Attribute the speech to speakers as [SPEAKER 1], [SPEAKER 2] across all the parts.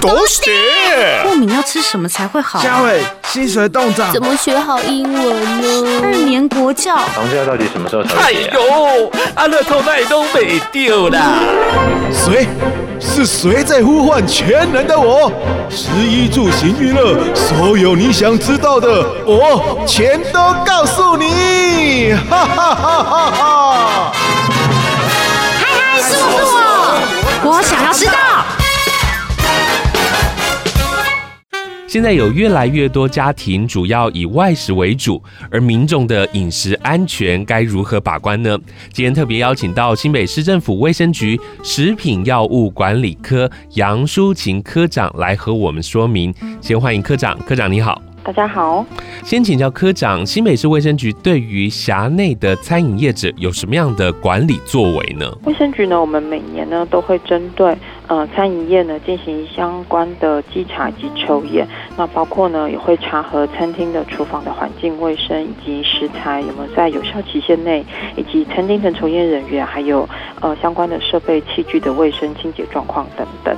[SPEAKER 1] 都是
[SPEAKER 2] 过敏要吃什么才会好？
[SPEAKER 3] 嘉伟，薪水冻涨，
[SPEAKER 4] 怎么学好英文呢？
[SPEAKER 2] 二年国教，
[SPEAKER 5] 房价到底什么时候才会跌？
[SPEAKER 1] 哎呦，阿乐透那都没丢啦！
[SPEAKER 3] 谁？是谁在呼唤全能的我？食衣住行娱乐，所有你想知道的，我全都告诉你！哈哈哈哈哈！
[SPEAKER 6] 现在有越来越多家庭主要以外食为主，而民众的饮食安全该如何把关呢？今天特别邀请到新北市政府卫生局食品药物管理科杨淑琴科长来和我们说明。先欢迎科长，科长你好。
[SPEAKER 7] 大家好，
[SPEAKER 6] 先请教科长，新北市卫生局对于辖内的餐饮业者有什么样的管理作为呢？
[SPEAKER 7] 卫生局呢，我们每年呢都会针对呃餐饮业呢进行相关的稽查以及抽验，那包括呢也会查核餐厅的厨房的环境卫生以及食材有没有在有效期限内，以及餐厅的从业人员还有呃相关的设备器具的卫生清洁状况等等。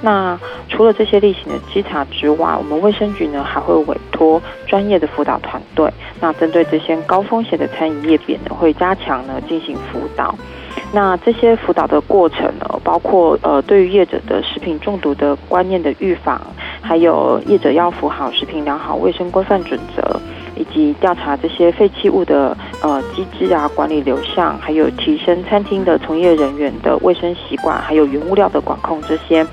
[SPEAKER 7] 那除了这些例行的稽查之外，我们卫生局呢还会委托专业的辅导团队，那针对这些高风险的餐饮业别呢，会加强呢进行辅导。那这些辅导的过程呢，包括呃对于业者的食品中毒的观念的预防，还有业者要符合食品良好卫生规范准则，以及调查这些废弃物的呃机制啊管理流向，还有提升餐厅的从业人员的卫生习惯，还有原物料的管控这些。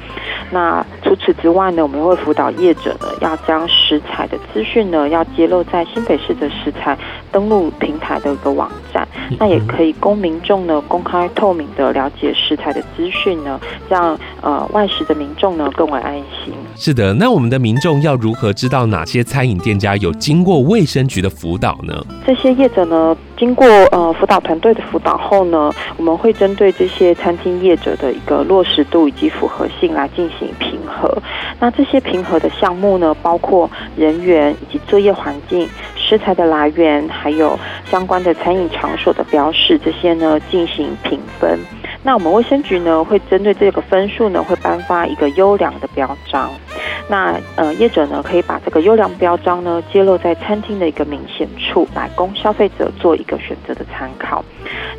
[SPEAKER 7] 那除此之外呢，我们会辅导业者呢，要将食材的资讯呢，要揭露在新北市的食材登录平台的一个网站，那也可以供民众呢公开透明的了解食材的资讯呢，让呃外食的民众呢更为安心。
[SPEAKER 6] 是的，那我们的民众要如何知道哪些餐饮店家有经过卫生局的辅导呢？
[SPEAKER 7] 这些业者呢，经过呃辅导团队的辅导后呢，我们会针对这些餐厅业者的一个落实度以及符合性来进行评核。那这些评核的项目呢，包括人员以及作业环境、食材的来源，还有相关的餐饮场所的标示，这些呢进行评分。那我们卫生局呢，会针对这个分数呢，会颁发一个优良的标章。那呃，业者呢，可以把这个优良标章呢，揭露在餐厅的一个明显处，来供消费者做一个选择的参考。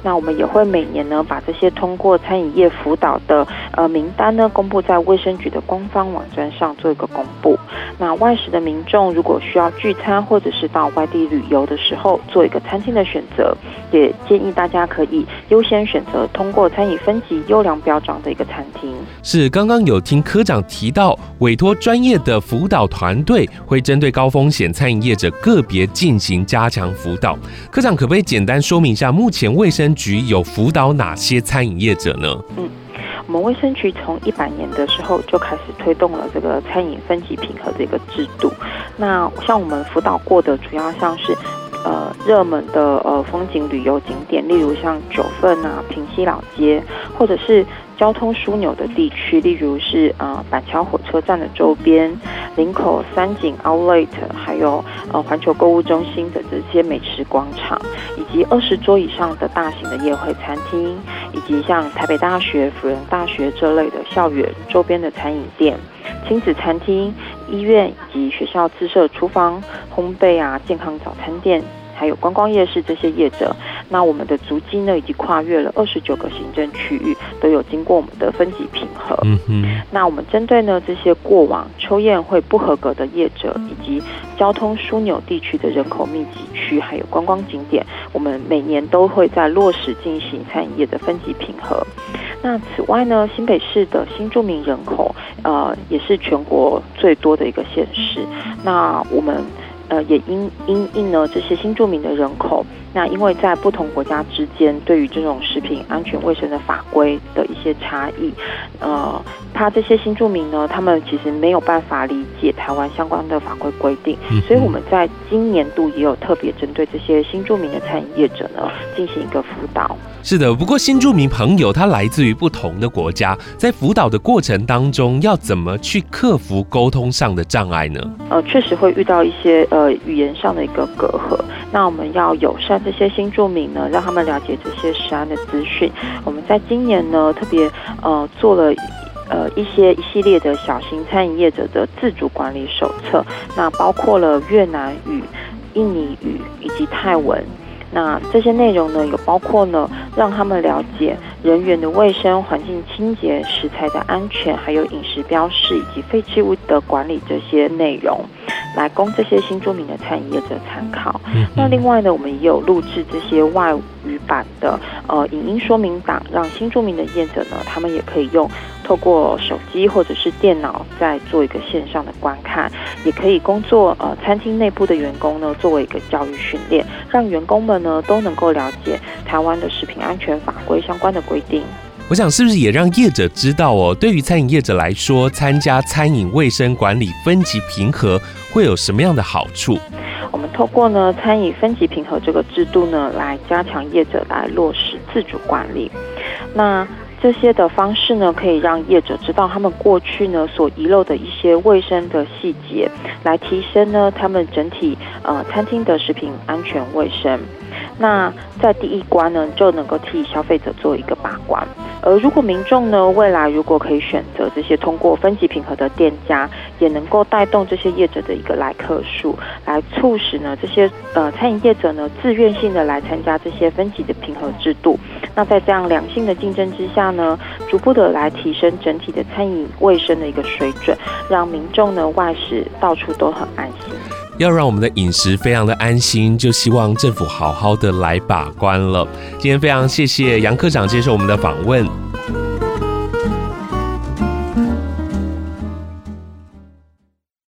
[SPEAKER 7] 那我们也会每年呢，把这些通过餐饮业辅导的呃名单呢，公布在卫生局的官方网站上做一个公布。那外食的民众如果需要聚餐或者是到外地旅游的时候，做一个餐厅的选择，也建议大家可以优先选择通过餐饮分级优良标章的一个餐厅。
[SPEAKER 6] 是刚刚有听科长提到，委托专专业的辅导团队会针对高风险餐饮业者个别进行加强辅导。科长可不可以简单说明一下，目前卫生局有辅导哪些餐饮业者呢？
[SPEAKER 7] 嗯。我们卫生局从一百年的时候就开始推动了这个餐饮分级评核的一个制度。那像我们辅导过的，主要像是呃热门的呃风景旅游景点，例如像九份啊、平西老街，或者是交通枢纽的地区，例如是呃板桥火车站的周边、林口三井 Outlet，还有呃环球购物中心的这些美食广场，以及二十桌以上的大型的宴会餐厅，以及像台北大学、辅仁大学这类的校园周边的餐饮店、亲子餐厅、医院以及学校自设厨房、烘焙啊、健康早餐店。还有观光夜市这些业者，那我们的足迹呢，已经跨越了二十九个行政区域，都有经过我们的分级评核。嗯哼。那我们针对呢这些过往抽验会不合格的业者，以及交通枢纽地区的人口密集区，还有观光景点，我们每年都会在落实进行餐饮业的分级评核。那此外呢，新北市的新住民人口，呃，也是全国最多的一个县市。那我们。呃，也因因应呢这些新住民的人口，那因为在不同国家之间，对于这种食品安全卫生的法规的一些差异，呃，怕这些新住民呢，他们其实没有办法理解台湾相关的法规规定，所以我们在今年度也有特别针对这些新住民的餐饮业者呢，进行一个辅导。
[SPEAKER 6] 是的，不过新住民朋友他来自于不同的国家，在辅导的过程当中，要怎么去克服沟通上的障碍呢？
[SPEAKER 7] 呃，确实会遇到一些呃语言上的一个隔阂，那我们要友善这些新住民呢，让他们了解这些食安的资讯。我们在今年呢，特别呃做了。呃一些一系列的小型餐饮业者的自主管理手册，那包括了越南语、印尼语以及泰文。那这些内容呢，有包括呢，让他们了解人员的卫生、环境清洁、食材的安全，还有饮食标示以及废弃物的管理这些内容，来供这些新住民的餐饮业者参考。那另外呢，我们也有录制这些外语版的呃影音说明档，让新住民的业者呢，他们也可以用。透过手机或者是电脑，再做一个线上的观看，也可以工作呃餐厅内部的员工呢，作为一个教育训练，让员工们呢都能够了解台湾的食品安全法规相关的规定。
[SPEAKER 6] 我想是不是也让业者知道哦？对于餐饮业者来说，参加餐饮卫生管理分级评核会有什么样的好处？
[SPEAKER 7] 我们透过呢餐饮分级评核这个制度呢，来加强业者来落实自主管理。那这些的方式呢，可以让业者知道他们过去呢所遗漏的一些卫生的细节，来提升呢他们整体呃餐厅的食品安全卫生。那在第一关呢，就能够替消费者做一个把关。而如果民众呢，未来如果可以选择这些通过分级评核的店家，也能够带动这些业者的一个来客数，来促使呢这些呃餐饮业者呢自愿性的来参加这些分级的评核制度。那在这样良性的竞争之下呢，逐步的来提升整体的餐饮卫生的一个水准，让民众呢外食到处都很安心。
[SPEAKER 6] 要让我们的饮食非常的安心，就希望政府好好的来把关了。今天非常谢谢杨科长接受我们的访问。